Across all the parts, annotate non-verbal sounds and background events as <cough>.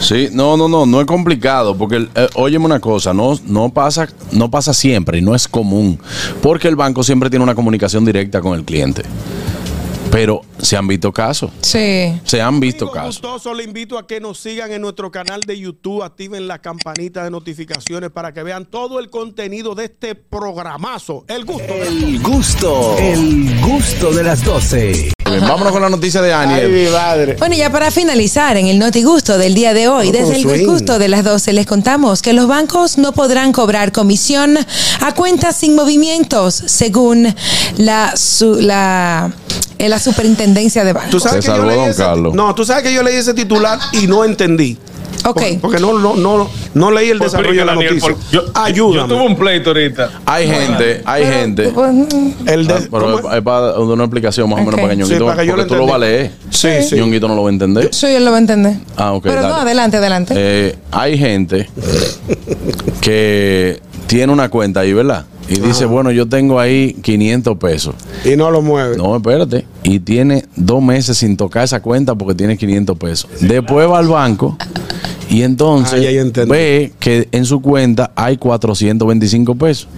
Sí, no, no, no, no es complicado, porque, eh, óyeme una cosa, no, no, pasa, no pasa siempre y no es común, porque el banco siempre tiene una comunicación directa con el cliente. Pero se han visto casos, Sí. se han visto Amigo casos. gustoso, le invito a que nos sigan en nuestro canal de YouTube, activen la campanita de notificaciones para que vean todo el contenido de este programazo. El gusto. de- El gusto, el gusto de las 12. Bien, vámonos con la noticia de Ay, Aniel. mi madre. Bueno, ya para finalizar, en el Noti Gusto del día de hoy, desde el gusto de las 12 les contamos que los bancos no podrán cobrar comisión a cuentas sin movimientos, según la, su- la, eh, la superintendencia de Tú bancos. sabes Se que yo salvó leí don ese- Carlos. No, tú sabes que yo leí ese titular y no entendí. Ok. Por- Porque no, no, no, no leí el Pues, desarrollo de la Daniel, noticia. por- yo, Ayúdame. Yo tuve un pleito ahorita. Hay gente, hay gente. Pues, el de- Ah, pero ¿cómo es, es para dar una explicación más o menos para que Sí, Ñonguito, para que yo porque lo tú lo vas a leer. Sí, sí. Ñonguito no lo va a entender. Eso yo lo voy a entender. Ah, ok, Pero no, adelante, adelante. Eh, hay gente <laughs> que tiene una cuenta ahí, ¿verdad? Y dice, bueno, yo tengo ahí 500 pesos. Y no lo mueve. No, espérate. Y tiene dos meses sin tocar esa cuenta porque tiene 500 pesos. Después va al banco y entonces Ah, ve que en su cuenta hay 425 pesos.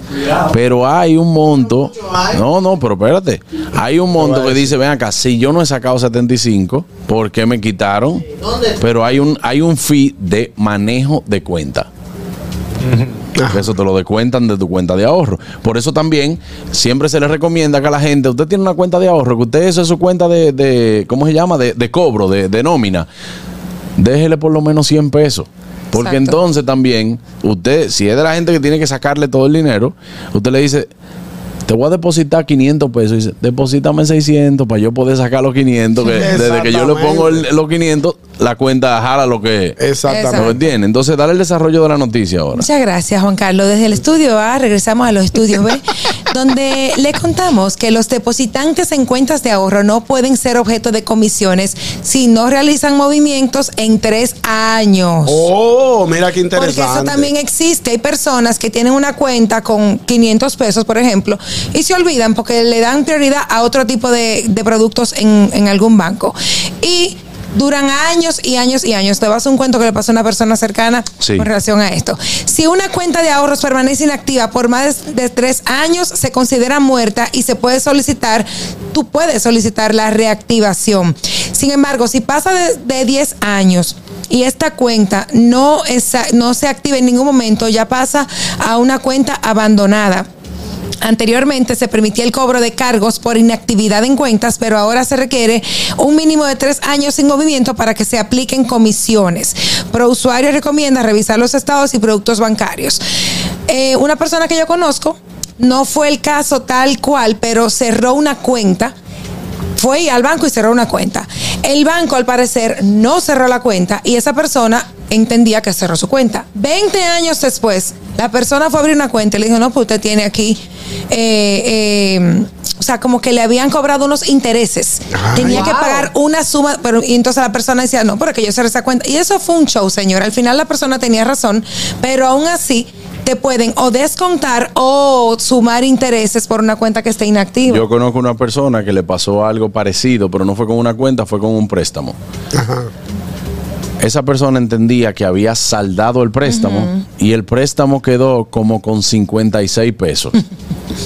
Pero hay un monto. No, no, pero espérate. Hay un monto que dice, ven acá, si yo no he sacado 75, ¿por qué me quitaron? Pero hay un, hay un fee de manejo de cuenta. Eso te lo descuentan de tu cuenta de ahorro. Por eso también siempre se le recomienda que a la gente, usted tiene una cuenta de ahorro, que usted eso es su cuenta de, de ¿cómo se llama? De, de cobro, de, de nómina. Déjele por lo menos 100 pesos. Porque Exacto. entonces también, usted, si es de la gente que tiene que sacarle todo el dinero, usted le dice, te voy a depositar 500 pesos. Y dice, deposítame 600 para yo poder sacar los 500. Que desde que yo le pongo el- los 500, la cuenta jala lo que Exactamente. ¿Me entiende? Entonces, dale el desarrollo de la noticia ahora. Muchas gracias, Juan Carlos. Desde el estudio A regresamos a los estudios B, <laughs> donde le contamos que los depositantes en cuentas de ahorro no pueden ser objeto de comisiones si no realizan movimientos en tres años. Oh, mira qué interesante. Porque eso también existe. Hay personas que tienen una cuenta con 500 pesos, por ejemplo, y se olvidan porque le dan prioridad a otro tipo de, de productos en, en algún banco. Y duran años y años y años. Te vas a un cuento que le pasó a una persona cercana Sí. con relación a esto. Si una cuenta de ahorros permanece inactiva por más de tres años, se considera muerta y se puede solicitar, tú puedes solicitar la reactivación. Sin embargo, si pasa de, de 10 años y esta cuenta no, es, no se activa en ningún momento, ya pasa a una cuenta abandonada. Anteriormente se permitía el cobro de cargos por inactividad en cuentas, pero ahora se requiere un mínimo de tres años sin movimiento para que se apliquen comisiones. Pro usuario recomienda revisar los estados y productos bancarios. Eh, una persona que yo conozco, no fue el caso tal cual, pero cerró una cuenta fue al banco y cerró una cuenta. El banco, al parecer, no cerró la cuenta y esa persona entendía que cerró su cuenta. 20 años después, la persona fue a abrir una cuenta y le dijo, no, pues usted tiene aquí, eh, eh, o sea, como que le habían cobrado unos intereses. Tenía que pagar una suma, pero y entonces la persona decía, no, pero que yo cerré esa cuenta. Y eso fue un show, señor. Al final la persona tenía razón, pero aún así te pueden o descontar o sumar intereses por una cuenta que esté inactiva. Yo conozco una persona que le pasó algo parecido, pero no fue con una cuenta, fue con un préstamo. Esa persona entendía que había saldado el préstamo y el préstamo quedó como con 56 pesos. <laughs>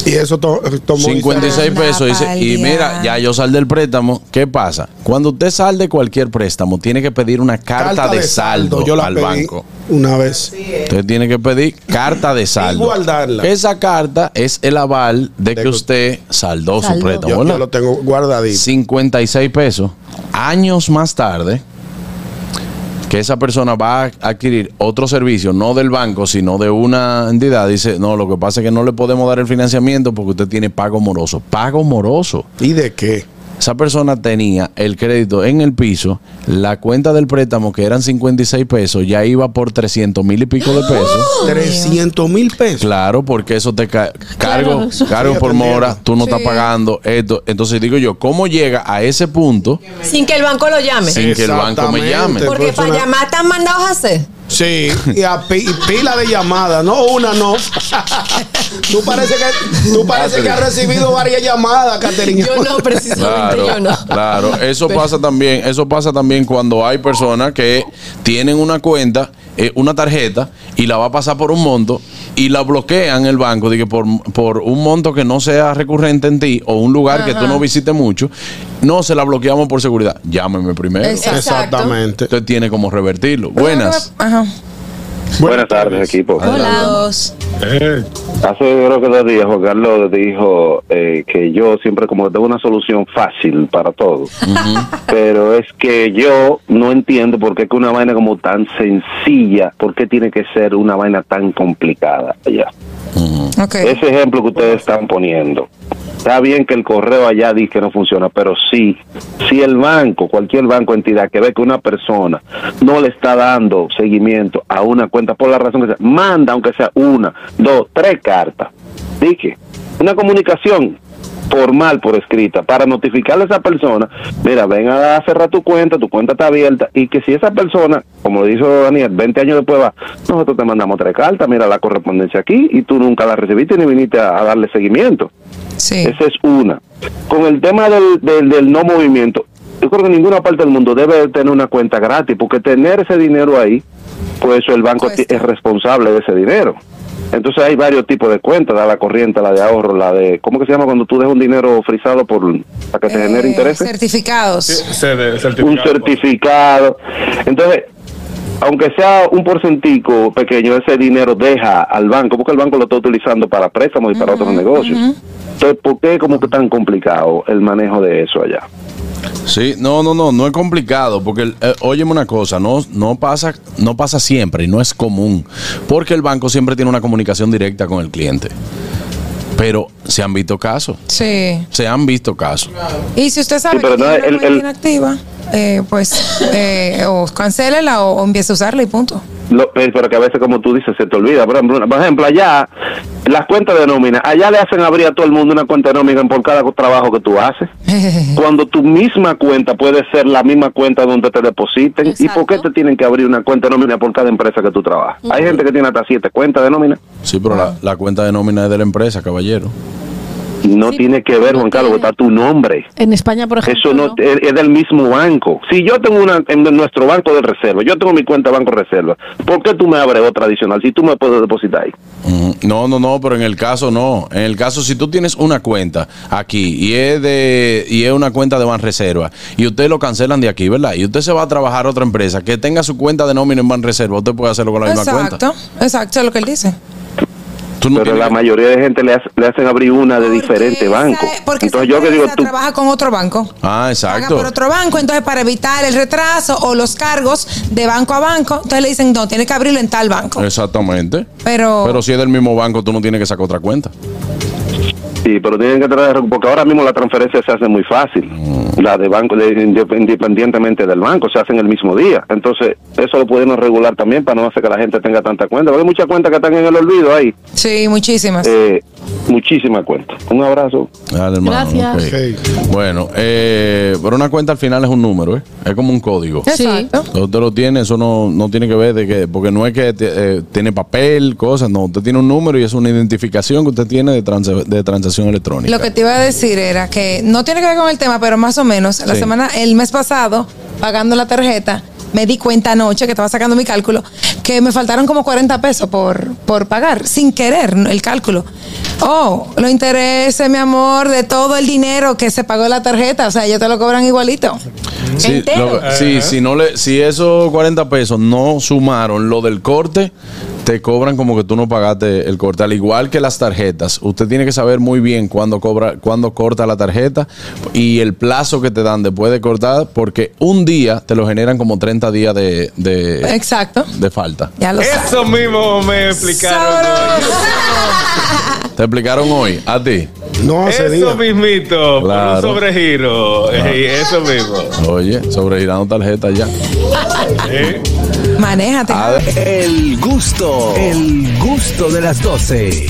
Y eso to- tomó. 56 Anda pesos. Dice, y mira, ya yo saldé el préstamo. ¿Qué pasa? Cuando usted salde cualquier préstamo, tiene que pedir una carta, de, saldo, Yo la al pedí banco. Una vez. Usted tiene que pedir carta de saldo. guardarla. Esa carta es el aval de, que que- usted saldó, su préstamo. Yo, yo lo tengo guardadito. 56 pesos. Años más tarde, que esa persona va a adquirir otro servicio, no del banco, sino de una entidad, dice, no, lo que pasa es que no le podemos dar el financiamiento porque usted tiene pago moroso. Pago moroso. ¿Y de qué? Esa persona tenía el crédito en el piso, la cuenta del préstamo que eran 56 pesos, ya iba por 300 mil y pico de pesos. 300 mil pesos. Claro, porque eso te ca- cargo, Claro, eso- cargo Sí, por mora, tú no Sí. estás pagando esto. Entonces digo yo, ¿cómo llega a ese punto Sin que el banco lo llame. sin que el banco me llame? Porque para llamar están mandados a hacer. Sí, y, a pi- y pila de llamadas, no una, no. <laughs> Tú parece que, tú <laughs> parece que has recibido varias llamadas, Caterina. Yo no, precisamente Claro, yo no. claro. Eso pasa también, eso pasa también cuando hay personas que tienen una cuenta, eh, una tarjeta y la va a pasar por un monto y la bloquean el banco de que por, por un monto que no sea recurrente en ti o un lugar que tú no visites mucho, no se la bloqueamos por seguridad. Llámeme primero. Exacto. Exactamente. Usted tiene como revertirlo. Buenas. Ajá. Buenas tardes, equipo. Hola. Hace creo que dos días Juan Carlos dijo eh, que yo siempre como tengo una solución fácil para todo. Pero es que yo no entiendo por qué que una vaina como tan sencilla, por qué tiene que ser una vaina tan complicada. Ya. Ok. Ese ejemplo que ustedes están poniendo. Está bien que el correo allá dice que no funciona, pero sí, si el banco, cualquier banco entidad que ve que una persona no le está dando seguimiento a una cuenta por la razón que sea, manda aunque sea una, dos, tres cartas. Dije, una comunicación formal por escrita para notificarle a esa persona, mira, ven a cerrar tu cuenta, tu cuenta está abierta y que si esa persona, como lo dijo Daniel, 20 años después va, nosotros te mandamos tres cartas, mira la correspondencia aquí y tú nunca la recibiste ni viniste a, a darle seguimiento. Sí. Esa es una. Con el tema del, del, del no movimiento, yo creo que ninguna parte del mundo debe tener una cuenta gratis, porque tener ese dinero ahí, pues el banco Cuesta. es responsable de ese dinero. Entonces hay varios tipos de cuentas, la corriente, la de ahorro, la de, ¿cómo que se llama cuando tú dejas un dinero frisado por para que te genere Eh, intereses? Certificados. un certificado. Entonces, aunque sea un porcentico pequeño, ese dinero deja al banco, porque el banco lo está utilizando para préstamos y para otros negocios. Entonces, ¿por qué es como que tan complicado el manejo de eso allá? Sí, no, no, no, no es complicado, porque, eh, óyeme una cosa, no, no, pasa, no pasa siempre y no es común, porque el banco siempre tiene una comunicación directa con el cliente. Pero se han visto casos, Sí. se han visto casos. Y si usted sabe Sí, pero que no, una el- inactiva, eh, pues eh, o cancélela o, o empiece a usarla y punto. Lo- eh, pero que a veces, como tú dices, se te olvida. Por ejemplo, por ejemplo, allá, las cuentas de nómina, allá le hacen abrir a todo el mundo una cuenta de nómina por cada trabajo que tú haces. <laughs> Cuando tu misma cuenta puede ser la misma cuenta donde te depositen. ¿Y por qué te tienen que abrir una cuenta de nómina por cada empresa que tú trabajas? Hay gente que tiene hasta siete cuentas de nómina. Sí, pero la, la cuenta de nómina es de la empresa, caballero. No Sí, tiene que ver, no Juan Carlos, tiene. está tu nombre. En España, por ejemplo. Eso no es, es del mismo banco. Si yo tengo una en nuestro banco de reserva, yo tengo mi cuenta banco reserva, ¿por qué tú me abres otra adicional si tú me puedes depositar ahí? Mm, No, no, no, pero en el caso no. En el caso, si tú tienes una cuenta aquí y es de y es una cuenta de Banreserva y usted lo cancelan de aquí, ¿verdad? Y usted se va a trabajar a otra empresa que tenga su cuenta de nómina en Banreserva, usted puede hacerlo con la misma Exacto, cuenta. exacto, es lo que él dice. Tú no Pero tienes la que- mayoría de gente le, hace- le hacen abrir una de diferente banco. Porque Entonces yo que digo, tú, trabaja con otro banco. Ah, Paga exacto. por otro banco, entonces para evitar el retraso o los cargos de banco a banco, entonces le dicen, no, tiene que abrirlo en tal banco. Exactamente. Pero, Pero si es del mismo banco, tú no tienes que sacar otra cuenta. Sí, pero tienen que traer, porque ahora mismo la transferencia se hace muy fácil. La de banco, de- indep- independientemente del banco, se hacen el mismo día. Entonces, eso lo podemos regular también para no hacer que la gente tenga tanta cuenta. Porque hay muchas cuentas que están en el olvido ahí. sí, muchísimas. Eh, muchísimas cuentas. Un abrazo. Dale, hermano. Gracias. Bueno, eh, pero una cuenta al final es un número, ¿eh? Es como un código. Sí. Exacto. Usted lo tiene, eso no, no tiene que ver de que, porque no es que te- eh, tiene papel, cosas, no. Usted tiene un número y es una identificación que usted tiene de, de transacción electrónica. Lo que te iba a decir era que no tiene que ver con el tema, pero más o menos, la Sí. semana, el mes pasado, pagando la tarjeta, me di cuenta anoche que estaba sacando mi cálculo, que me faltaron como 40 pesos por, por pagar, sin querer el cálculo. Oh, los intereses, mi amor, de todo el dinero que se pagó la tarjeta, o sea, ellos te lo cobran igualito. Sí, lo- sí, si no le, si esos 40 pesos no sumaron lo del corte, te cobran como que tú no pagaste el corte. Al igual que las tarjetas, usted tiene que saber muy bien cuándo cobra, cuándo corta la tarjeta y el plazo que te dan después de cortar, porque un día te lo generan como 30 días de, de, Exacto. de falta. Ya lo sabes. Eso mismo me explicaron. ¿Te explicaron hoy? ¿A ti? No. Eso mismito, Claro. por un sobregiro. Eso mismo. Oye, sobregirando tarjeta ya. ¿eh? Manéjate. El gusto, el gusto de las 12.